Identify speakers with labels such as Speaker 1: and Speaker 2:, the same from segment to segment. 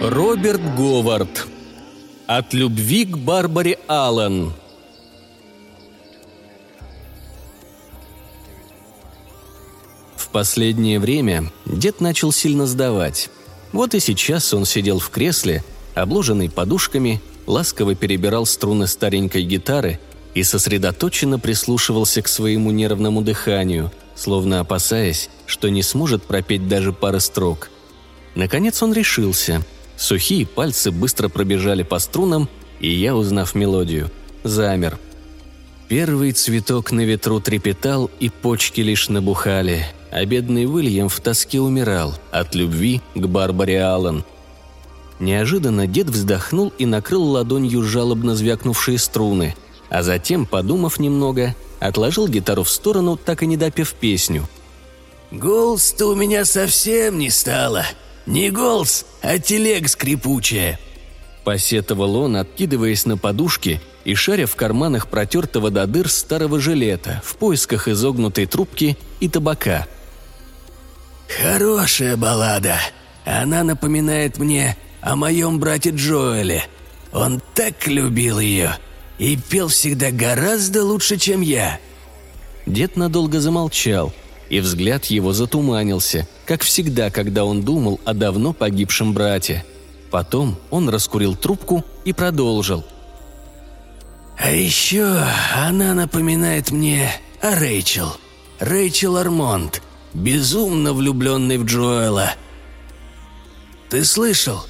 Speaker 1: Роберт Говард. От любви к Барбаре Аллен. В последнее время дед начал сильно сдавать. Вот и сейчас он сидел в кресле, обложенный подушками, ласково перебирал струны старенькой гитары и сосредоточенно прислушивался к своему нервному дыханию, словно опасаясь, что не сможет пропеть даже пары строк. Наконец он решился. Сухие пальцы быстро пробежали по струнам, и я, узнав мелодию, замер. Первый цветок на ветру трепетал, и почки лишь набухали, а бедный Уильям в тоске умирал от любви к Барбаре Аллен. Неожиданно дед вздохнул и накрыл ладонью жалобно звякнувшие струны, а затем, подумав немного, отложил гитару в сторону, так и не допев песню.
Speaker 2: «Голос-то у меня совсем не стало. Не голос, а телег скрипучая», –
Speaker 1: посетовал он, откидываясь на подушки и шаря в карманах протертого до дыр старого жилета в поисках изогнутой трубки и табака –
Speaker 2: «Хорошая баллада. Она напоминает мне о моем брате Джоэле. Он так любил ее и пел всегда гораздо лучше, чем я».
Speaker 1: Дед надолго замолчал, и взгляд его затуманился, как всегда, когда он думал о давно погибшем брате. Потом он раскурил трубку и продолжил.
Speaker 2: «А еще она напоминает мне о Рэйчел. Рэйчел Армонд безумно влюбленный в Джоэла. Ты слышал?»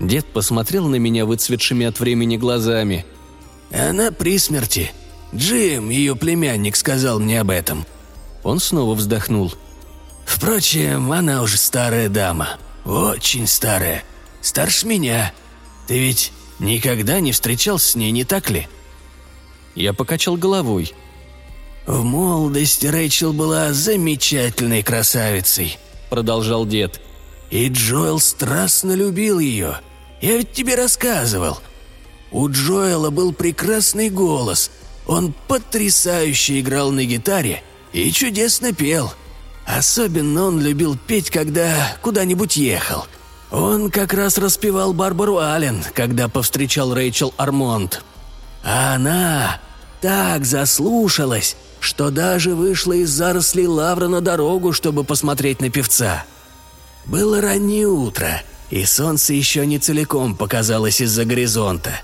Speaker 1: Дед посмотрел на меня выцветшими от времени глазами.
Speaker 2: «Она при смерти. Джим, ее племянник, сказал мне об этом».
Speaker 1: Он снова вздохнул.
Speaker 2: «Впрочем, она уже старая дама. Очень старая. Старше меня. Ты ведь никогда не встречался с ней, не так ли?»
Speaker 1: Я покачал головой –
Speaker 2: «В молодости Рэйчел была замечательной красавицей», – продолжал дед. «И Джоэл страстно любил ее. Я ведь тебе рассказывал. У Джоэла был прекрасный голос. Он потрясающе играл на гитаре и чудесно пел. Особенно он любил петь, когда куда-нибудь ехал. Он как раз распевал Барбару Аллен, когда повстречал Рэйчел Армонд. А она так заслушалась, что даже вышла из зарослей лавра на дорогу, чтобы посмотреть на певца. Было раннее утро, и солнце еще не целиком показалось из-за горизонта.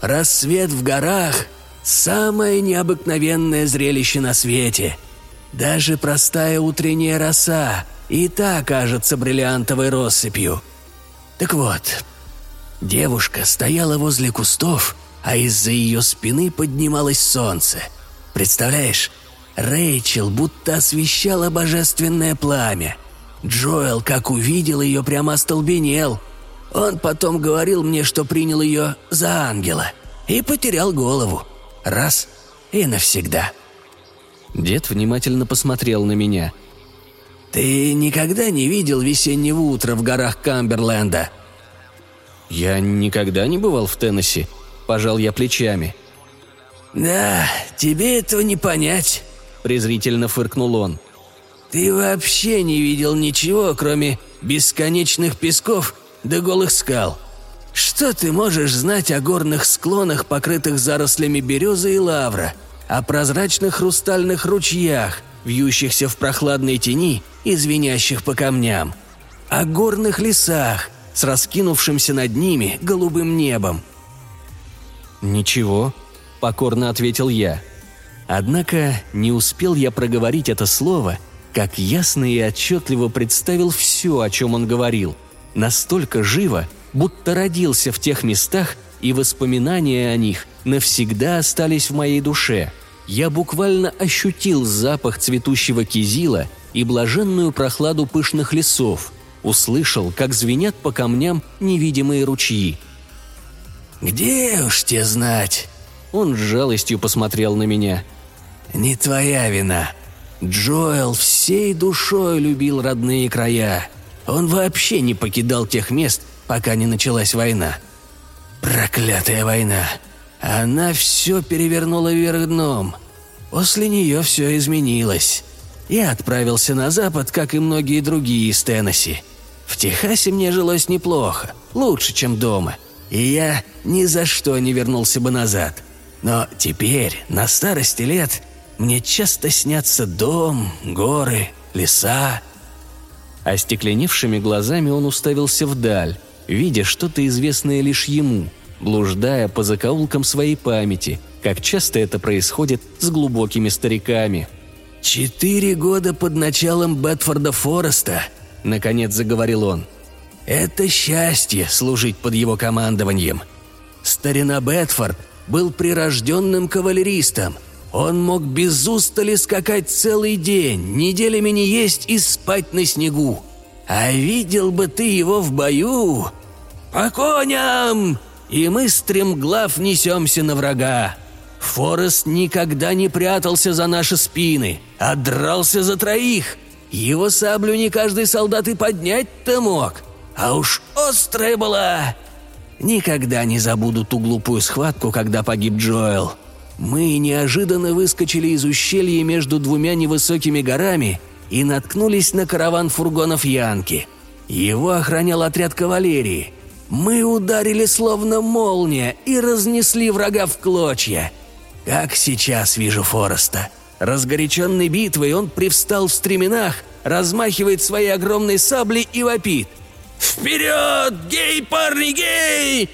Speaker 2: Рассвет в горах – самое необыкновенное зрелище на свете. Даже простая утренняя роса и та кажется бриллиантовой россыпью. Так вот, девушка стояла возле кустов, а из-за ее спины поднималось солнце – Представляешь, Рэйчел будто освещала божественное пламя. Джоэл, как увидел ее, прямо остолбенел. Он потом говорил мне, что принял ее за ангела. И потерял голову. Раз и навсегда.
Speaker 1: Дед внимательно посмотрел на меня.
Speaker 2: «Ты никогда не видел весеннего утра в горах Камберленда?»
Speaker 1: «Я никогда не бывал в Теннесси», – пожал я плечами –
Speaker 2: «Да, тебе этого не понять», – презрительно фыркнул он. «Ты вообще не видел ничего, кроме бесконечных песков да голых скал. Что ты можешь знать о горных склонах, покрытых зарослями березы и лавра, о прозрачных хрустальных ручьях, вьющихся в прохладной тени и звенящих по камням, о горных лесах с раскинувшимся над ними голубым небом?»
Speaker 1: «Ничего», покорно ответил я. Однако не успел я проговорить это слово, как ясно и отчетливо представил все, о чем он говорил. Настолько живо, будто родился в тех местах, и воспоминания о них навсегда остались в моей душе. Я буквально ощутил запах цветущего кизила и блаженную прохладу пышных лесов, услышал, как звенят по камням невидимые ручьи.
Speaker 2: «Где уж те знать?»
Speaker 1: Он с жалостью посмотрел на меня.
Speaker 2: «Не твоя вина. Джоэл всей душой любил родные края. Он вообще не покидал тех мест, пока не началась война. Проклятая война. Она все перевернула вверх дном. После нее все изменилось. Я отправился на запад, как и многие другие из Теннесси. В Техасе мне жилось неплохо, лучше, чем дома, и я ни за что не вернулся бы назад. Но теперь, на старости лет, мне часто снятся дом, горы, леса».
Speaker 3: Остекленевшими глазами он уставился вдаль, видя что-то известное лишь ему, блуждая по закоулкам своей памяти, как часто это происходит с глубокими стариками.
Speaker 2: «Четыре года под началом Бетфорда Фореста», — наконец заговорил он. «Это счастье служить под его командованием. Старина Бетфорд был прирожденным кавалеристом. Он мог без устали скакать целый день, неделями не есть и спать на снегу. А видел бы ты его в бою! По коням! И мы стремглав несемся на врага. Форест никогда не прятался за наши спины, а дрался за троих. Его саблю не каждый солдат и поднять-то мог. А уж острая была. Никогда не забуду ту глупую схватку, когда погиб Джоэл. Мы неожиданно выскочили из ущелья между двумя невысокими горами и наткнулись на караван фургонов Янки. Его охранял отряд кавалерии. Мы ударили словно молния и разнесли врага в клочья. Как сейчас вижу Фореста. Разгоряченный битвой он привстал в стременах, размахивает своей огромной саблей и вопит. «Вперед, гей, парни, гей!»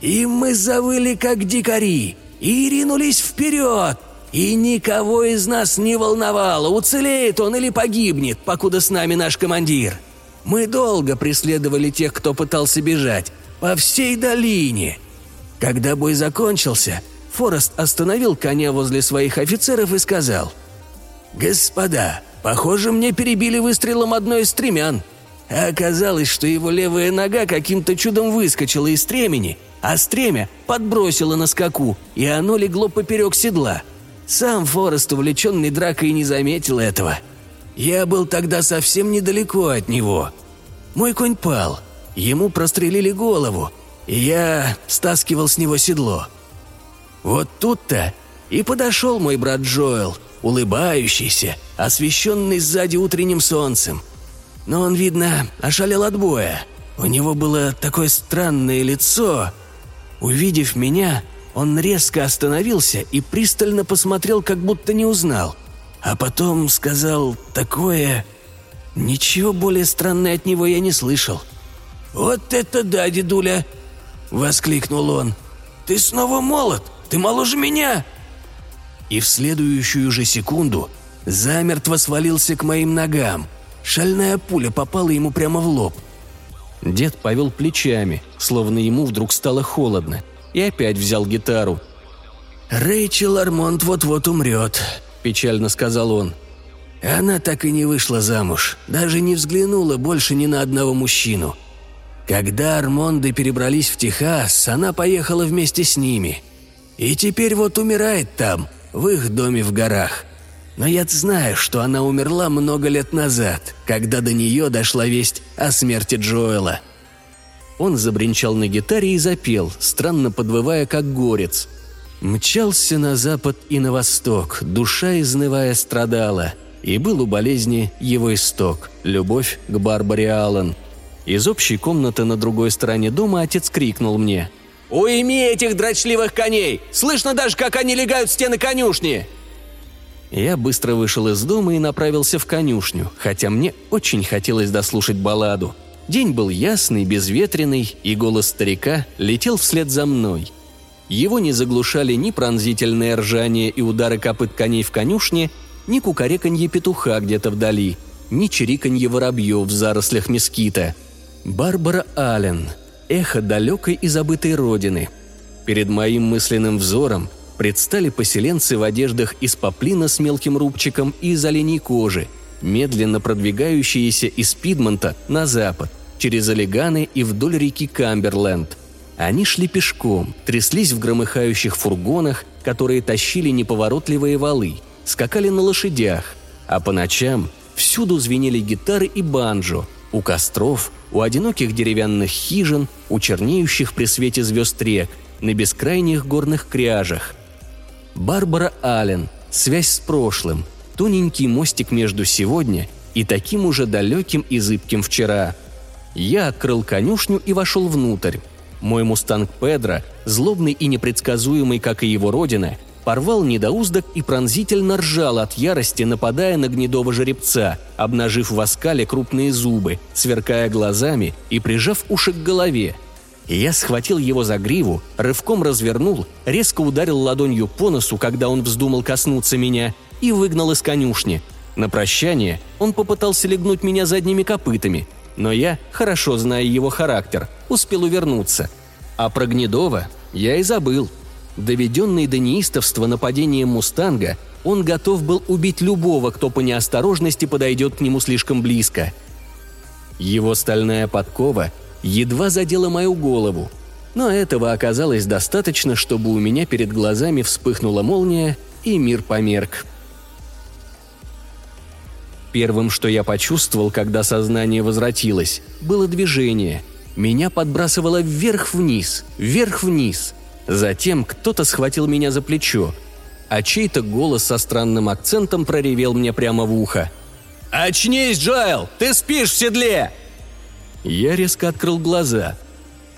Speaker 2: И мы завыли, как дикари, и ринулись вперед, и никого из нас не волновало, уцелеет он или погибнет, покуда с нами наш командир. Мы долго преследовали тех, кто пытался бежать, по всей долине. Когда бой закончился, Форест остановил коня возле своих офицеров и сказал, «Господа, похоже, мне перебили выстрелом одной из стремян». А оказалось, что его левая нога каким-то чудом выскочила из стремени, а стремя подбросило на скаку, и оно легло поперек седла. Сам Форест, увлеченный дракой, не заметил этого. Я был тогда совсем недалеко от него. Мой конь пал, ему прострелили голову, и я стаскивал с него седло. Вот тут-то и подошел мой брат Джоэл, улыбающийся, освещенный сзади утренним солнцем. Но он, видно, ошалел от боя. У него было такое странное лицо. Увидев меня, он резко остановился и пристально посмотрел, как будто не узнал. А потом сказал такое... Ничего более странное от него я не слышал. «Вот это да, дедуля!» — воскликнул он. «Ты снова молод! Ты моложе меня!» И в следующую же секунду замертво свалился к моим ногам. Шальная пуля попала ему прямо в лоб.
Speaker 3: Дед повел плечами, словно ему вдруг стало холодно, и опять взял гитару.
Speaker 2: «Рэйчел Армонт вот-вот умрет», – печально сказал он. Она так и не вышла замуж, даже не взглянула больше ни на одного мужчину. Когда Армонды перебрались в Техас, она поехала вместе с ними. И теперь вот умирает там, в их доме в горах. Но я знаю, что она умерла много лет назад, когда до нее дошла весть о смерти Джоэла.
Speaker 3: Он забринчал на гитаре и запел, странно подвывая, как горец. Мчался на запад и на восток, душа изнывая страдала, и был у болезни его исток – любовь к Барбаре Аллен. Из общей комнаты на другой стороне дома отец крикнул мне –
Speaker 2: «Уйми этих дрочливых коней! Слышно даже, как они легают стены конюшни!»
Speaker 3: Я быстро вышел из дома и направился в конюшню, хотя мне очень хотелось дослушать балладу – День был ясный, безветренный, и голос старика летел вслед за мной. Его не заглушали ни пронзительное ржание и удары копыт коней в конюшне, ни кукареканье петуха где-то вдали, ни чириканье воробьев в зарослях мескита. Барбара Аллен, эхо далекой и забытой родины. Перед моим мысленным взором предстали поселенцы в одеждах из поплина с мелким рубчиком и из оленей кожи, медленно продвигающиеся из Пидмонта на запад через Олеганы и вдоль реки Камберленд. Они шли пешком, тряслись в громыхающих фургонах, которые тащили неповоротливые валы, скакали на лошадях, а по ночам всюду звенели гитары и банджо, у костров, у одиноких деревянных хижин, у чернеющих при свете звезд рек, на бескрайних горных кряжах. Барбара Аллен, связь с прошлым, тоненький мостик между сегодня и таким уже далеким и зыбким вчера –
Speaker 2: Я открыл конюшню и вошел внутрь. Мой мустанг Педро, злобный и непредсказуемый, как и его родина, порвал недоуздок и пронзительно ржал от ярости, нападая на гнедого жеребца, обнажив в оскале крупные зубы, сверкая глазами и прижав уши к голове. Я схватил его за гриву, рывком развернул, резко ударил ладонью по носу, когда он вздумал коснуться меня, и выгнал из конюшни. На прощание он попытался легнуть меня задними копытами, но я, хорошо зная его характер, успел увернуться. А про Гнедова я и забыл – Доведенный до неистовства нападением «Мустанга», он готов был убить любого, кто по неосторожности подойдет к нему слишком близко. Его стальная подкова едва задела мою голову, но этого оказалось достаточно, чтобы у меня перед глазами вспыхнула молния, и мир померк. Первым, что я почувствовал, когда сознание возвратилось, было движение. Меня подбрасывало вверх-вниз, вверх-вниз – Затем кто-то схватил меня за плечо, а чей-то голос со странным акцентом проревел мне прямо в ухо. «Очнись, Джоэл! Ты спишь в седле!» Я резко открыл глаза.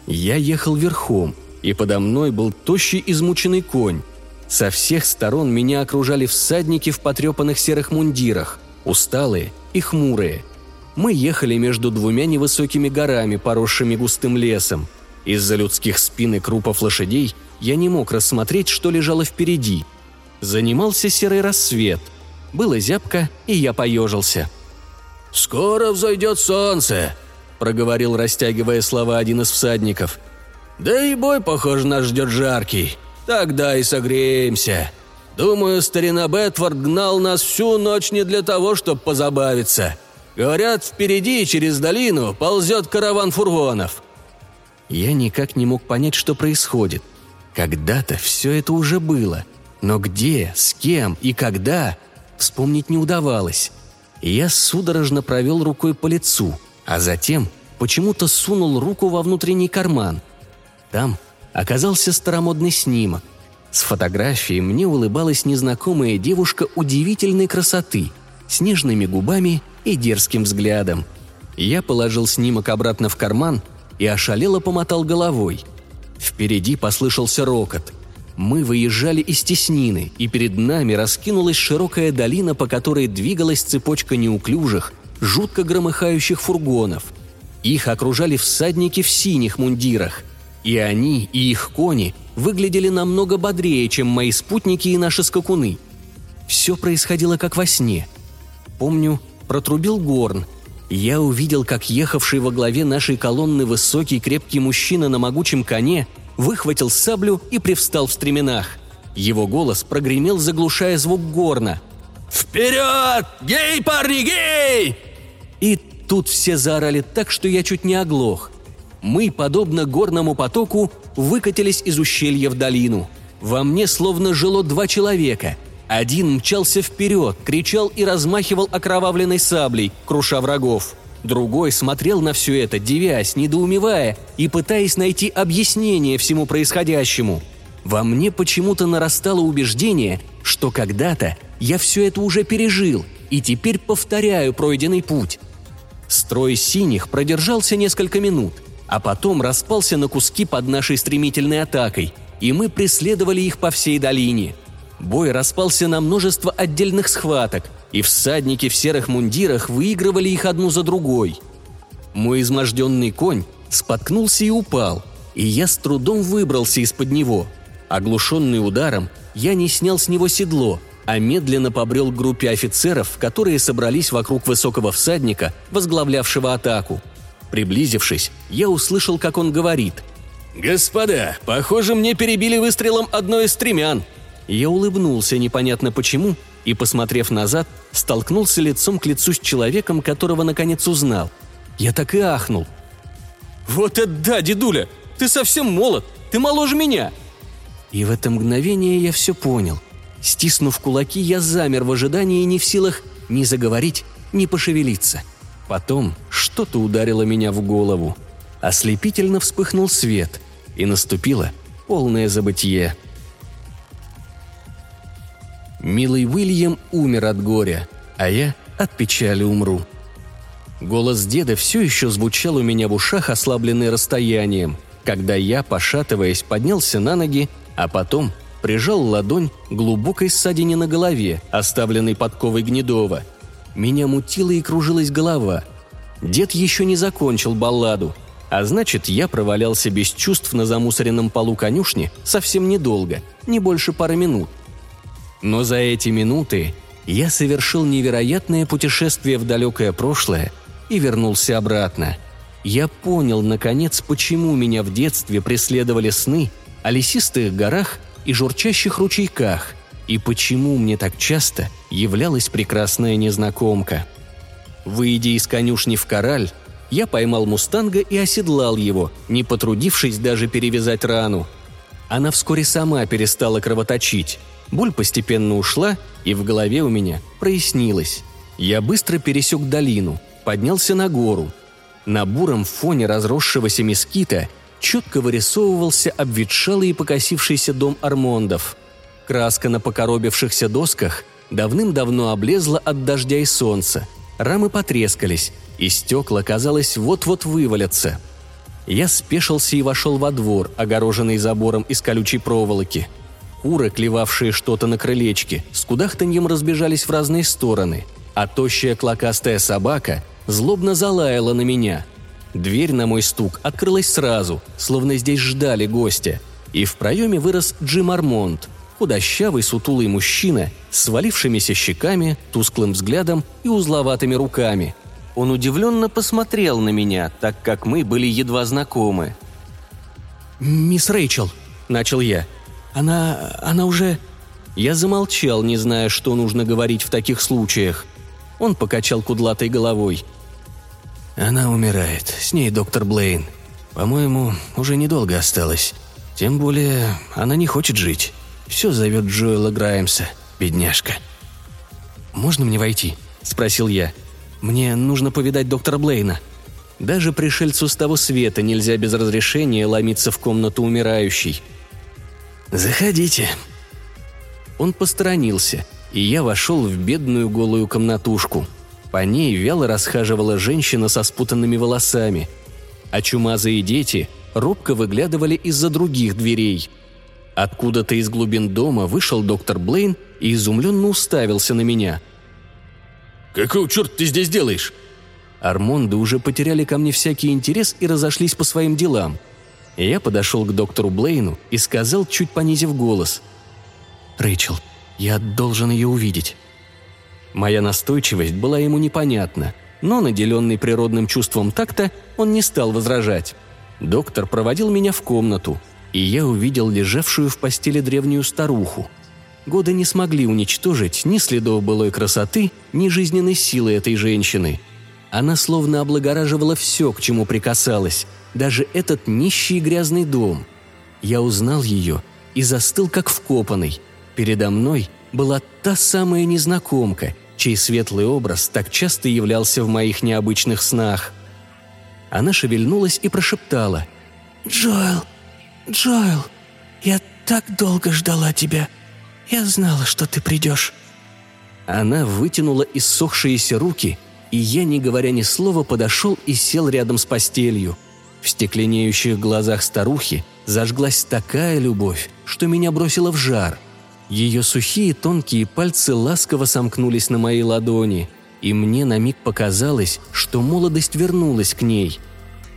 Speaker 2: Я ехал верхом, и подо мной был тощий измученный конь. Со всех сторон меня окружали всадники в потрепанных серых мундирах, усталые и хмурые. Мы ехали между двумя невысокими горами, поросшими густым лесом – из-за людских спин и крупов лошадей я не мог рассмотреть, что лежало впереди. Занимался серый рассвет. Было зябко, и я поежился.
Speaker 4: «Скоро взойдет солнце», — проговорил, растягивая слова один из всадников. «Да и бой, похоже, нас ждет жаркий. Тогда и согреемся. Думаю, старина Бетфорд гнал нас всю ночь не для того, чтобы позабавиться. Говорят, впереди, через долину, ползет караван фургонов.
Speaker 2: Я никак не мог понять, что происходит. Когда-то все это уже было. Но где, с кем и когда, вспомнить не удавалось. Я судорожно провел рукой по лицу, а затем почему-то сунул руку во внутренний карман. Там оказался старомодный снимок. С фотографией мне улыбалась незнакомая девушка удивительной красоты, с нежными губами и дерзким взглядом. Я положил снимок обратно в карман и ошалело помотал головой. Впереди послышался рокот. Мы выезжали из теснины, и перед нами раскинулась широкая долина, по которой двигалась цепочка неуклюжих, жутко громыхающих фургонов. Их окружали всадники в синих мундирах. И они, и их кони выглядели намного бодрее, чем мои спутники и наши скакуны. Все происходило как во сне. Помню, протрубил горн, я увидел, как ехавший во главе нашей колонны высокий крепкий мужчина на могучем коне выхватил саблю и привстал в стременах. Его голос прогремел, заглушая звук горна.
Speaker 4: «Вперед! Гей, парни, гей!»
Speaker 2: И тут все заорали так, что я чуть не оглох. Мы, подобно горному потоку, выкатились из ущелья в долину. Во мне словно жило два человека – один мчался вперед, кричал и размахивал окровавленной саблей, круша врагов. Другой смотрел на все это, девясь, недоумевая и пытаясь найти объяснение всему происходящему. Во мне почему-то нарастало убеждение, что когда-то я все это уже пережил и теперь повторяю пройденный путь. Строй синих продержался несколько минут, а потом распался на куски под нашей стремительной атакой, и мы преследовали их по всей долине – Бой распался на множество отдельных схваток, и всадники в серых мундирах выигрывали их одну за другой. Мой изможденный конь споткнулся и упал, и я с трудом выбрался из-под него. Оглушенный ударом, я не снял с него седло, а медленно побрел к группе офицеров, которые собрались вокруг высокого всадника, возглавлявшего атаку. Приблизившись, я услышал, как он говорит. «Господа, похоже, мне перебили выстрелом одно из стремян. Я улыбнулся непонятно почему и, посмотрев назад, столкнулся лицом к лицу с человеком, которого наконец узнал. Я так и ахнул. «Вот это да, дедуля! Ты совсем молод! Ты моложе меня!» И в это мгновение я все понял. Стиснув кулаки, я замер в ожидании не в силах ни заговорить, ни пошевелиться. Потом что-то ударило меня в голову. Ослепительно вспыхнул свет, и наступило полное забытье – Милый Уильям умер от горя, а я от печали умру. Голос деда все еще звучал у меня в ушах, ослабленный расстоянием, когда я, пошатываясь, поднялся на ноги, а потом прижал ладонь глубокой ссадине на голове, оставленной подковой Гнедова. Меня мутила и кружилась голова. Дед еще не закончил балладу, а значит, я провалялся без чувств на замусоренном полу конюшни совсем недолго, не больше пары минут. Но за эти минуты я совершил невероятное путешествие в далекое прошлое и вернулся обратно. Я понял, наконец, почему меня в детстве преследовали сны о лесистых горах и журчащих ручейках, и почему мне так часто являлась прекрасная незнакомка. Выйдя из конюшни в кораль, я поймал мустанга и оседлал его, не потрудившись даже перевязать рану. Она вскоре сама перестала кровоточить. Боль постепенно ушла, и в голове у меня прояснилось. Я быстро пересек долину, поднялся на гору. На буром фоне разросшегося мескита четко вырисовывался обветшалый и покосившийся дом Армондов. Краска на покоробившихся досках давным-давно облезла от дождя и солнца. Рамы потрескались, и стекла, казалось, вот-вот вывалятся. Я спешился и вошел во двор, огороженный забором из колючей проволоки. Куры, клевавшие что-то на крылечке, с кудахтаньем разбежались в разные стороны, а тощая клокастая собака злобно залаяла на меня. Дверь на мой стук открылась сразу, словно здесь ждали гостя, и в проеме вырос Джим Армонд, худощавый сутулый мужчина с свалившимися щеками, тусклым взглядом и узловатыми руками – он удивленно посмотрел на меня, так как мы были едва знакомы.
Speaker 4: «Мисс Рэйчел», — начал я. «Она... она уже...»
Speaker 2: Я замолчал, не зная, что нужно говорить в таких случаях. Он покачал кудлатой головой.
Speaker 4: «Она умирает. С ней доктор Блейн. По-моему, уже недолго осталось. Тем более, она не хочет жить. Все зовет Джоэла Граймса, бедняжка».
Speaker 2: «Можно мне войти?» – спросил я. Мне нужно повидать доктора Блейна. Даже пришельцу с того света нельзя без разрешения ломиться в комнату умирающей.
Speaker 4: «Заходите».
Speaker 2: Он посторонился, и я вошел в бедную голую комнатушку. По ней вяло расхаживала женщина со спутанными волосами, а чумазые дети робко выглядывали из-за других дверей. Откуда-то из глубин дома вышел доктор Блейн и изумленно уставился на меня –
Speaker 4: «Какого черта ты здесь делаешь?»
Speaker 2: Армонды уже потеряли ко мне всякий интерес и разошлись по своим делам. Я подошел к доктору Блейну и сказал, чуть понизив голос. «Рэйчел, я должен ее увидеть». Моя настойчивость была ему непонятна, но, наделенный природным чувством такта, он не стал возражать. Доктор проводил меня в комнату, и я увидел лежавшую в постели древнюю старуху – Годы не смогли уничтожить ни следов былой красоты, ни жизненной силы этой женщины. Она словно облагораживала все, к чему прикасалась, даже этот нищий и грязный дом. Я узнал ее и застыл как вкопанный. Передо мной была та самая незнакомка, чей светлый образ так часто являлся в моих необычных снах. Она шевельнулась и прошептала.
Speaker 5: «Джоэл, Джоэл, я так долго ждала тебя», я знала, что ты придешь».
Speaker 2: Она вытянула иссохшиеся руки, и я, не говоря ни слова, подошел и сел рядом с постелью. В стекленеющих глазах старухи зажглась такая любовь, что меня бросило в жар. Ее сухие тонкие пальцы ласково сомкнулись на моей ладони, и мне на миг показалось, что молодость вернулась к ней.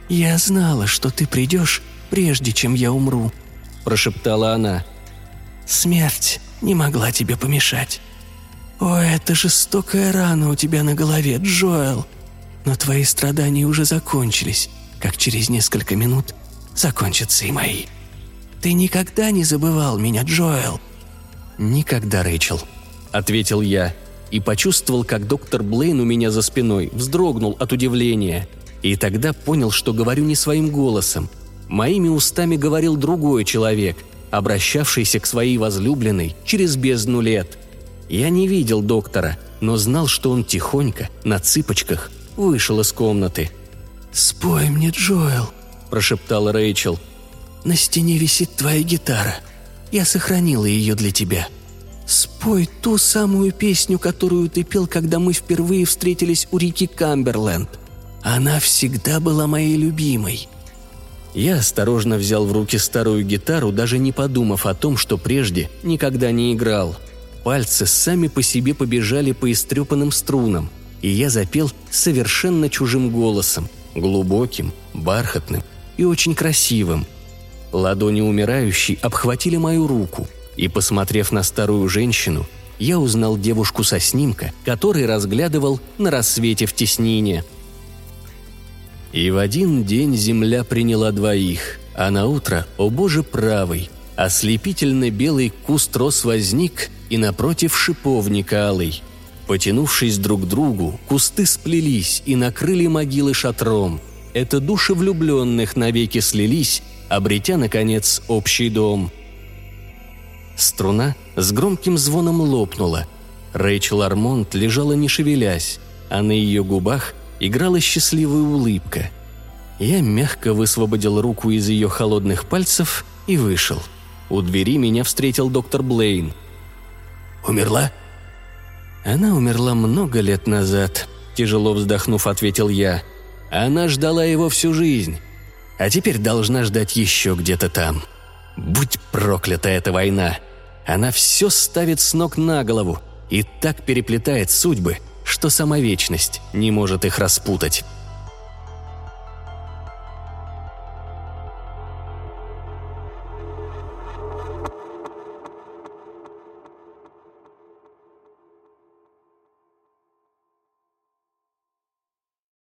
Speaker 5: «Я знала, что ты придешь, прежде чем я умру», – прошептала она. «Смерть не могла тебе помешать. О, это жестокая рана у тебя на голове, Джоэл. Но твои страдания уже закончились, как через несколько минут закончатся и мои. Ты никогда не забывал меня, Джоэл?»
Speaker 2: «Никогда, Рэйчел», — ответил я, и почувствовал, как доктор Блейн у меня за спиной вздрогнул от удивления. И тогда понял, что говорю не своим голосом. Моими устами говорил другой человек — обращавшийся к своей возлюбленной через бездну лет. Я не видел доктора, но знал, что он тихонько, на цыпочках, вышел из комнаты.
Speaker 5: «Спой мне, Джоэл», –
Speaker 2: прошептал Рэйчел.
Speaker 5: «На стене висит твоя гитара. Я сохранила ее для тебя. Спой ту самую песню, которую ты пел, когда мы впервые встретились у реки Камберленд. Она всегда была моей любимой».
Speaker 2: Я осторожно взял в руки старую гитару, даже не подумав о том, что прежде никогда не играл. Пальцы сами по себе побежали по истрепанным струнам, и я запел совершенно чужим голосом, глубоким, бархатным и очень красивым. Ладони умирающей обхватили мою руку, и, посмотрев на старую женщину, я узнал девушку со снимка, который разглядывал на рассвете в теснине – и в один день земля приняла двоих, а на утро, о боже правый, ослепительно белый куст рос возник и напротив шиповника алый. Потянувшись друг к другу, кусты сплелись и накрыли могилы шатром. Это души влюбленных навеки слились, обретя, наконец, общий дом. Струна с громким звоном лопнула. Рэйчел Армонт лежала не шевелясь, а на ее губах – играла счастливая улыбка. Я мягко высвободил руку из ее холодных пальцев и вышел. У двери меня встретил доктор Блейн.
Speaker 4: «Умерла?»
Speaker 2: «Она умерла много лет назад», – тяжело вздохнув, ответил я. «Она ждала его всю жизнь, а теперь должна ждать еще где-то там. Будь проклята эта война! Она все ставит с ног на голову и так переплетает судьбы, что сама вечность не может их распутать.